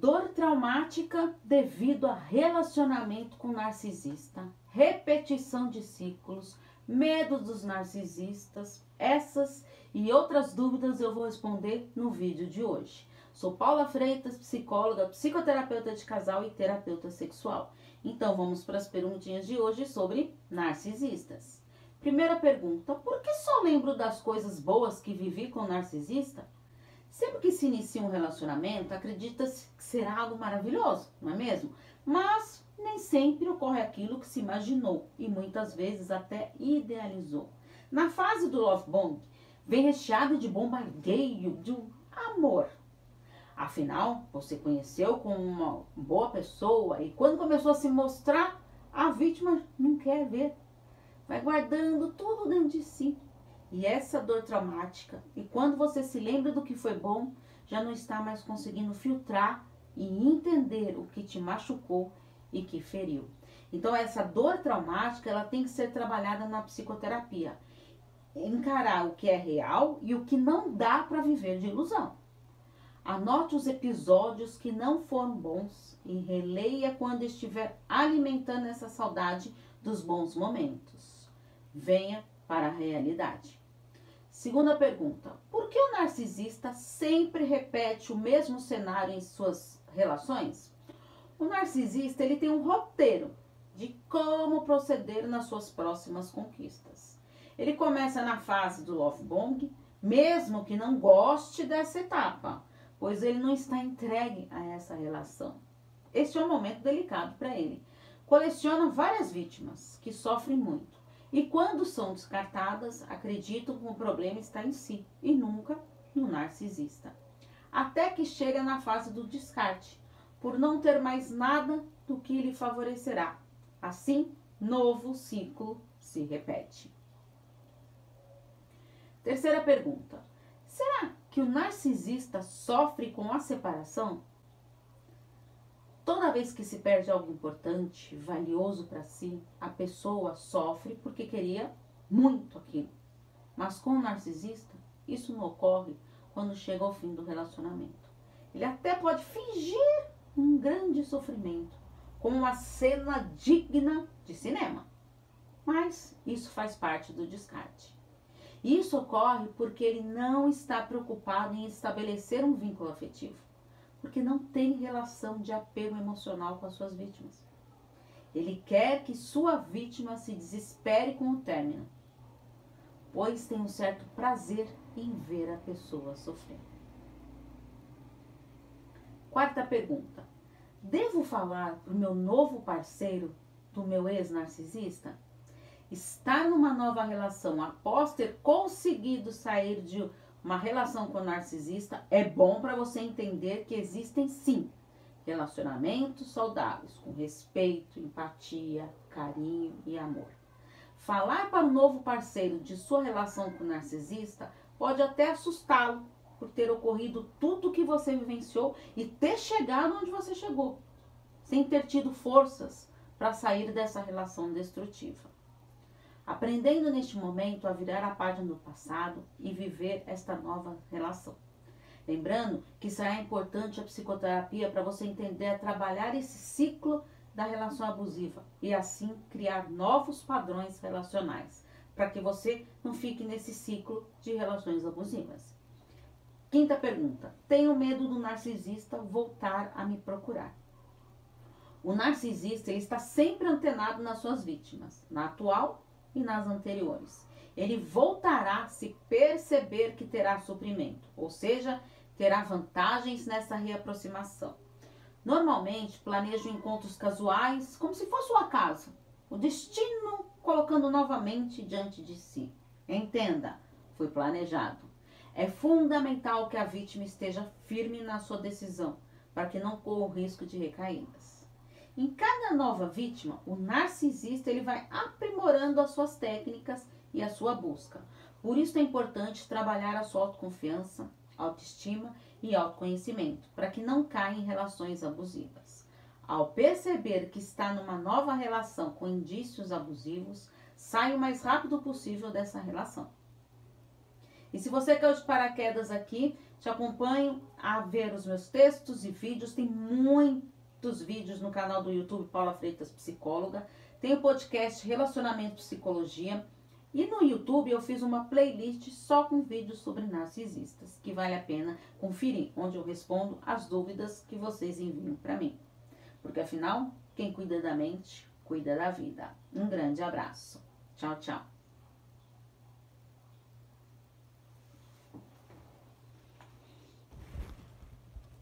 Dor traumática devido a relacionamento com narcisista, repetição de ciclos, medo dos narcisistas, essas e outras dúvidas eu vou responder no vídeo de hoje. Sou Paula Freitas, psicóloga, psicoterapeuta de casal e terapeuta sexual. Então vamos para as perguntinhas de hoje sobre narcisistas. Primeira pergunta: por que só lembro das coisas boas que vivi com narcisista? Sempre que se inicia um relacionamento, acredita-se que será algo maravilhoso, não é mesmo? Mas nem sempre ocorre aquilo que se imaginou e muitas vezes até idealizou. Na fase do love bomb, vem recheado de bombardeio, de um amor. Afinal, você conheceu com uma boa pessoa e quando começou a se mostrar, a vítima não quer ver. Vai guardando tudo dentro de si e essa dor traumática, e quando você se lembra do que foi bom, já não está mais conseguindo filtrar e entender o que te machucou e que feriu. Então essa dor traumática, ela tem que ser trabalhada na psicoterapia. Encarar o que é real e o que não dá para viver de ilusão. Anote os episódios que não foram bons e releia quando estiver alimentando essa saudade dos bons momentos. Venha para a realidade. Segunda pergunta: por que o narcisista sempre repete o mesmo cenário em suas relações? O narcisista ele tem um roteiro de como proceder nas suas próximas conquistas. Ele começa na fase do love bombing, mesmo que não goste dessa etapa, pois ele não está entregue a essa relação. Este é um momento delicado para ele. Coleciona várias vítimas que sofrem muito e quando são descartadas, acreditam que o problema está em si e nunca no narcisista. Até que chega na fase do descarte, por não ter mais nada do que lhe favorecerá. Assim, novo ciclo se repete. Terceira pergunta: será que o narcisista sofre com a separação? Toda vez que se perde algo importante, valioso para si, a pessoa sofre porque queria muito aquilo. Mas com o narcisista, isso não ocorre quando chega ao fim do relacionamento. Ele até pode fingir um grande sofrimento, como uma cena digna de cinema. Mas isso faz parte do descarte. Isso ocorre porque ele não está preocupado em estabelecer um vínculo afetivo porque não tem relação de apego emocional com as suas vítimas. Ele quer que sua vítima se desespere com o término, pois tem um certo prazer em ver a pessoa sofrer. Quarta pergunta: Devo falar para o meu novo parceiro do meu ex-narcisista? Estar numa nova relação após ter conseguido sair de uma relação com o narcisista, é bom para você entender que existem sim relacionamentos saudáveis, com respeito, empatia, carinho e amor. Falar para o novo parceiro de sua relação com o narcisista pode até assustá-lo por ter ocorrido tudo o que você vivenciou e ter chegado onde você chegou, sem ter tido forças para sair dessa relação destrutiva aprendendo neste momento a virar a página do passado e viver esta nova relação. Lembrando que será importante a psicoterapia para você entender a trabalhar esse ciclo da relação abusiva e assim criar novos padrões relacionais, para que você não fique nesse ciclo de relações abusivas. Quinta pergunta: tenho medo do narcisista voltar a me procurar. O narcisista ele está sempre antenado nas suas vítimas, na atual e nas anteriores. Ele voltará se perceber que terá suprimento, ou seja, terá vantagens nessa reaproximação. Normalmente, planeja encontros casuais como se fosse o acaso, o destino colocando novamente diante de si. Entenda, foi planejado. É fundamental que a vítima esteja firme na sua decisão, para que não corra o risco de recaídas. Em cada nova vítima, o narcisista ele vai aprimorando as suas técnicas e a sua busca. Por isso é importante trabalhar a sua autoconfiança, autoestima e autoconhecimento, para que não caia em relações abusivas. Ao perceber que está numa nova relação com indícios abusivos, saia o mais rápido possível dessa relação. E se você caiu de paraquedas aqui, Te acompanho a ver os meus textos e vídeos. Tem muitos vídeos no canal do YouTube Paula Freitas Psicóloga. Tem o podcast Relacionamento Psicologia. E no YouTube eu fiz uma playlist só com vídeos sobre narcisistas, que vale a pena conferir, onde eu respondo as dúvidas que vocês enviam para mim. Porque afinal, quem cuida da mente, cuida da vida. Um grande abraço. Tchau, tchau.